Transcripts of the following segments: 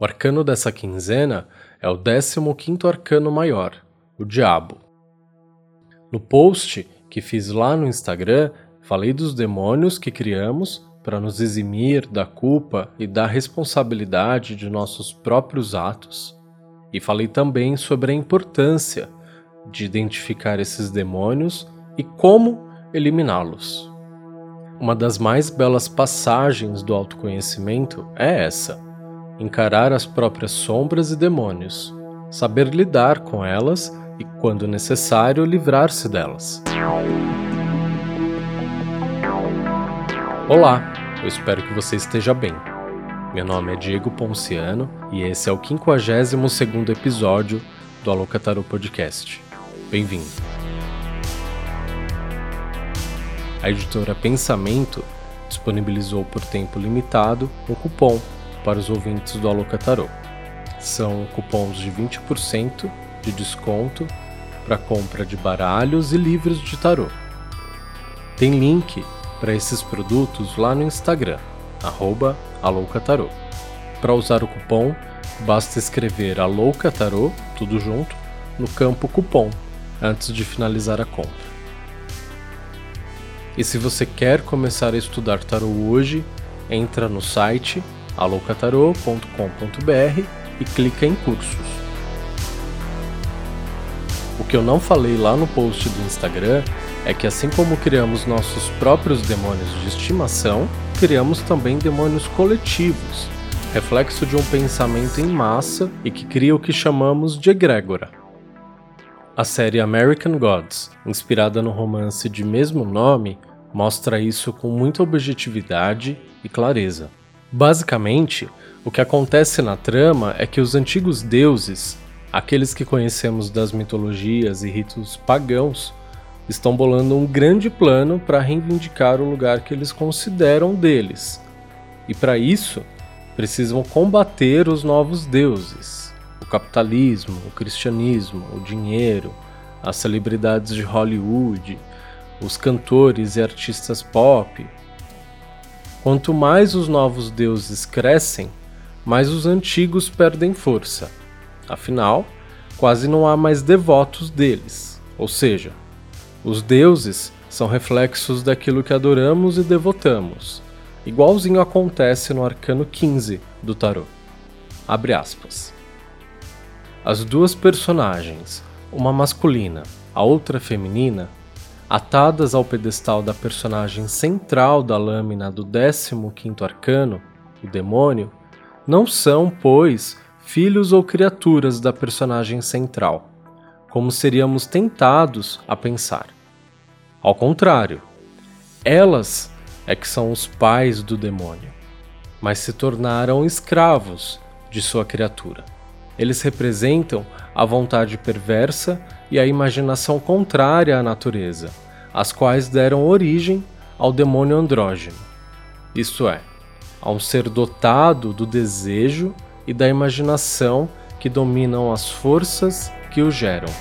O arcano dessa quinzena é o 15 arcano maior, o Diabo. No post que fiz lá no Instagram, falei dos demônios que criamos para nos eximir da culpa e da responsabilidade de nossos próprios atos. E falei também sobre a importância de identificar esses demônios e como eliminá-los. Uma das mais belas passagens do autoconhecimento é essa encarar as próprias sombras e demônios, saber lidar com elas e, quando necessário, livrar-se delas. Olá, eu espero que você esteja bem. Meu nome é Diego Ponciano e esse é o 52º episódio do Alô Podcast. Bem-vindo. A editora Pensamento disponibilizou por tempo limitado um cupom para os ouvintes do Alocatarô. São cupons de 20% de desconto para compra de baralhos e livros de tarô. Tem link para esses produtos lá no Instagram, Aloucatarô. Para usar o cupom, basta escrever Aloucatarô, tudo junto, no campo cupom, antes de finalizar a compra. E se você quer começar a estudar tarô hoje, entra no site alocatarô.com.br e clica em cursos. O que eu não falei lá no post do Instagram é que assim como criamos nossos próprios demônios de estimação, criamos também demônios coletivos, reflexo de um pensamento em massa e que cria o que chamamos de egrégora. A série American Gods, inspirada no romance de mesmo nome, mostra isso com muita objetividade e clareza. Basicamente, o que acontece na trama é que os antigos deuses, aqueles que conhecemos das mitologias e ritos pagãos, estão bolando um grande plano para reivindicar o lugar que eles consideram deles. E para isso, precisam combater os novos deuses: o capitalismo, o cristianismo, o dinheiro, as celebridades de Hollywood, os cantores e artistas pop, Quanto mais os novos deuses crescem, mais os antigos perdem força. Afinal, quase não há mais devotos deles, ou seja, os deuses são reflexos daquilo que adoramos e devotamos. Igualzinho acontece no arcano 15 do tarô. Abre aspas. As duas personagens, uma masculina, a outra feminina, atadas ao pedestal da personagem central da lâmina do 15º arcano, o demônio, não são, pois, filhos ou criaturas da personagem central, como seríamos tentados a pensar. Ao contrário, elas é que são os pais do demônio, mas se tornaram escravos de sua criatura. Eles representam a vontade perversa e a imaginação contrária à natureza, as quais deram origem ao demônio andrógeno, isto é, a um ser dotado do desejo e da imaginação que dominam as forças que o geram.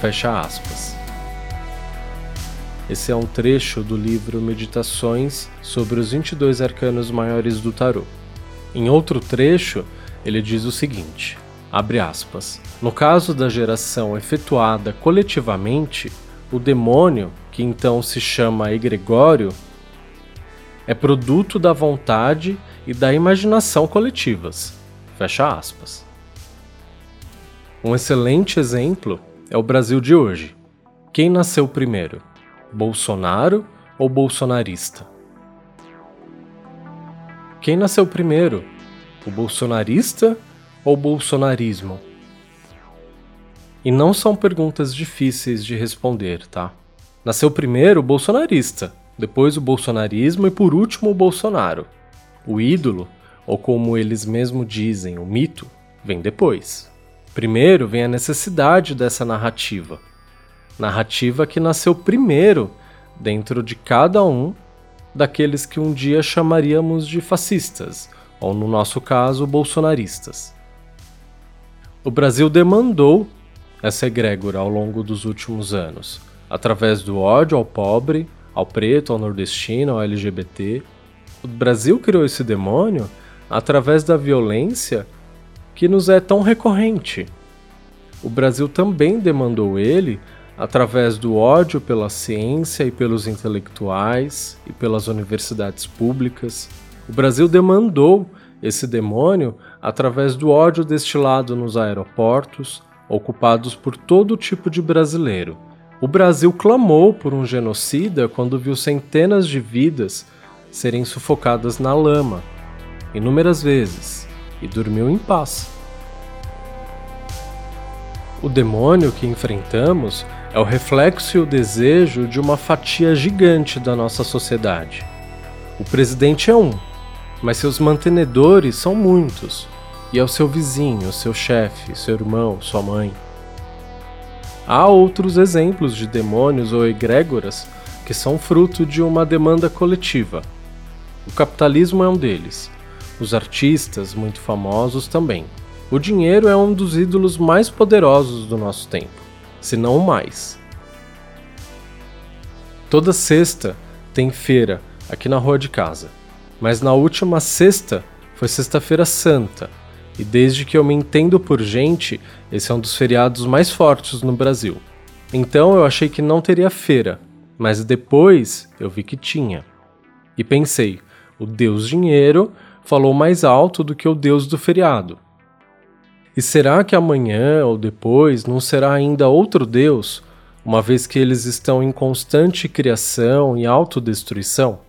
Fecha aspas. Esse é um trecho do livro Meditações sobre os 22 arcanos maiores do tarô. Em outro trecho, ele diz o seguinte. No caso da geração efetuada coletivamente, o demônio, que então se chama egregório, é produto da vontade e da imaginação coletivas. Fecha aspas. Um excelente exemplo é o Brasil de hoje. Quem nasceu primeiro? Bolsonaro ou bolsonarista? Quem nasceu primeiro? O bolsonarista ou bolsonarismo? E não são perguntas difíceis de responder, tá? Nasceu primeiro o bolsonarista, depois o bolsonarismo e por último o Bolsonaro. O ídolo, ou como eles mesmos dizem, o mito, vem depois. Primeiro vem a necessidade dessa narrativa. Narrativa que nasceu primeiro dentro de cada um daqueles que um dia chamaríamos de fascistas, ou no nosso caso, bolsonaristas. O Brasil demandou essa egrégora ao longo dos últimos anos, através do ódio ao pobre, ao preto, ao nordestino, ao LGBT. O Brasil criou esse demônio através da violência que nos é tão recorrente. O Brasil também demandou ele através do ódio pela ciência e pelos intelectuais e pelas universidades públicas. O Brasil demandou esse demônio através do ódio destilado nos aeroportos, ocupados por todo tipo de brasileiro. O Brasil clamou por um genocida quando viu centenas de vidas serem sufocadas na lama, inúmeras vezes, e dormiu em paz. O demônio que enfrentamos é o reflexo e o desejo de uma fatia gigante da nossa sociedade. O presidente é um, mas seus mantenedores são muitos, e é o seu vizinho, seu chefe, seu irmão, sua mãe. Há outros exemplos de demônios ou egrégoras que são fruto de uma demanda coletiva. O capitalismo é um deles. Os artistas, muito famosos, também. O dinheiro é um dos ídolos mais poderosos do nosso tempo, se não o mais. Toda sexta tem feira aqui na rua de casa, mas na última sexta foi Sexta-feira Santa, e desde que eu me entendo por gente, esse é um dos feriados mais fortes no Brasil. Então eu achei que não teria feira, mas depois eu vi que tinha. E pensei, o Deus Dinheiro falou mais alto do que o Deus do feriado. E será que amanhã ou depois não será ainda outro Deus, uma vez que eles estão em constante criação e autodestruição?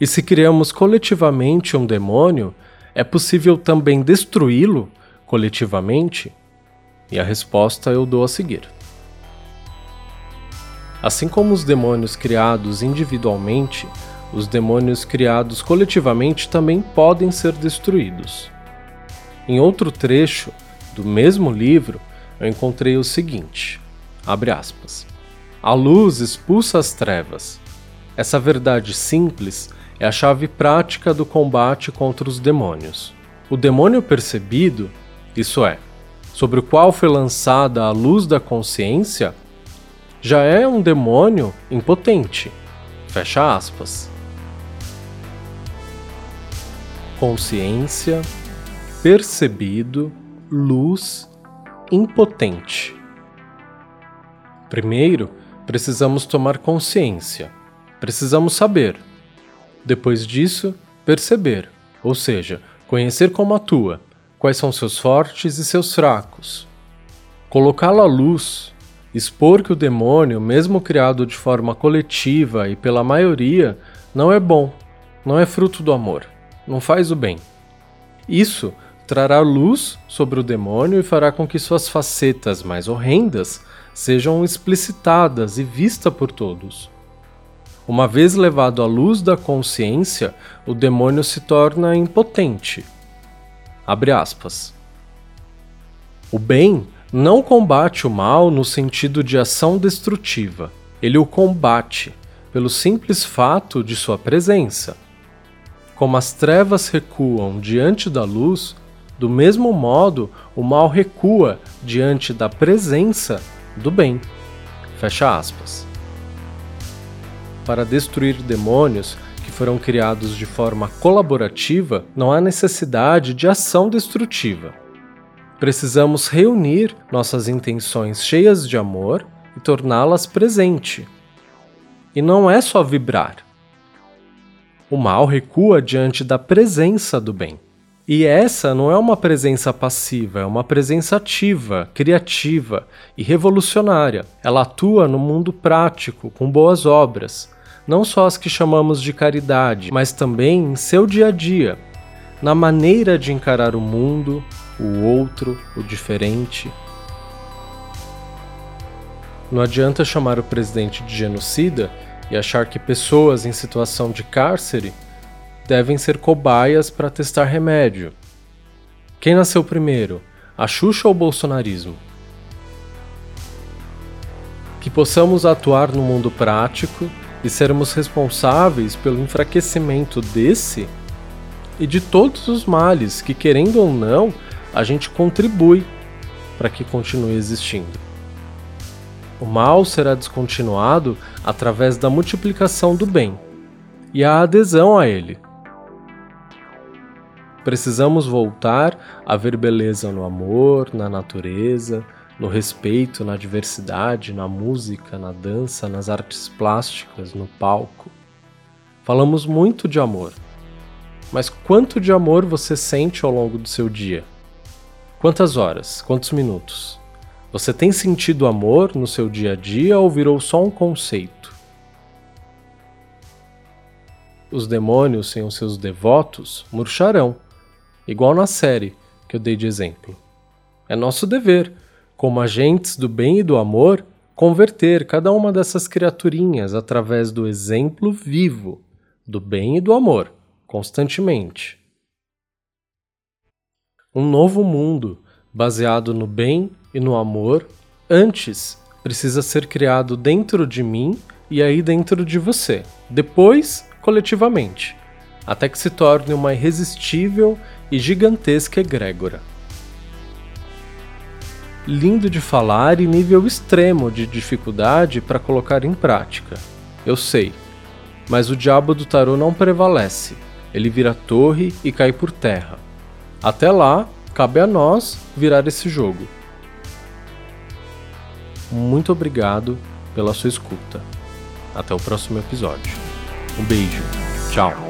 E se criamos coletivamente um demônio, é possível também destruí-lo coletivamente? E a resposta eu dou a seguir. Assim como os demônios criados individualmente, os demônios criados coletivamente também podem ser destruídos. Em outro trecho do mesmo livro, eu encontrei o seguinte: abre aspas. A luz expulsa as trevas. Essa verdade simples é a chave prática do combate contra os demônios. O demônio percebido, isso é, sobre o qual foi lançada a luz da consciência, já é um demônio impotente. Fecha aspas. Consciência, percebido, luz, impotente. Primeiro, precisamos tomar consciência. Precisamos saber depois disso, perceber, ou seja, conhecer como atua, quais são seus fortes e seus fracos. Colocá-lo à luz, expor que o demônio, mesmo criado de forma coletiva e pela maioria, não é bom, não é fruto do amor, não faz o bem. Isso trará luz sobre o demônio e fará com que suas facetas mais horrendas sejam explicitadas e vistas por todos. Uma vez levado à luz da consciência, o demônio se torna impotente. Abre aspas. O bem não combate o mal no sentido de ação destrutiva. Ele o combate pelo simples fato de sua presença. Como as trevas recuam diante da luz, do mesmo modo o mal recua diante da presença do bem. Fecha aspas para destruir demônios que foram criados de forma colaborativa, não há necessidade de ação destrutiva. Precisamos reunir nossas intenções cheias de amor e torná-las presente. E não é só vibrar. O mal recua diante da presença do bem. E essa não é uma presença passiva, é uma presença ativa, criativa e revolucionária. Ela atua no mundo prático, com boas obras, não só as que chamamos de caridade, mas também em seu dia a dia, na maneira de encarar o mundo, o outro, o diferente. Não adianta chamar o presidente de genocida e achar que pessoas em situação de cárcere devem ser cobaias para testar remédio. Quem nasceu primeiro, a Xuxa ou o bolsonarismo? Que possamos atuar no mundo prático e sermos responsáveis pelo enfraquecimento desse e de todos os males que, querendo ou não, a gente contribui para que continue existindo. O mal será descontinuado através da multiplicação do bem e a adesão a ele. Precisamos voltar a ver beleza no amor, na natureza, no respeito, na diversidade, na música, na dança, nas artes plásticas, no palco. Falamos muito de amor. Mas quanto de amor você sente ao longo do seu dia? Quantas horas? Quantos minutos? Você tem sentido amor no seu dia a dia ou virou só um conceito? Os demônios sem os seus devotos murcharão, igual na série que eu dei de exemplo. É nosso dever como agentes do bem e do amor, converter cada uma dessas criaturinhas através do exemplo vivo do bem e do amor, constantemente. Um novo mundo baseado no bem e no amor, antes precisa ser criado dentro de mim e aí dentro de você, depois coletivamente, até que se torne uma irresistível e gigantesca egrégora lindo de falar e nível extremo de dificuldade para colocar em prática. Eu sei, mas o diabo do tarô não prevalece. Ele vira torre e cai por terra. Até lá, cabe a nós virar esse jogo. Muito obrigado pela sua escuta. Até o próximo episódio. Um beijo. Tchau.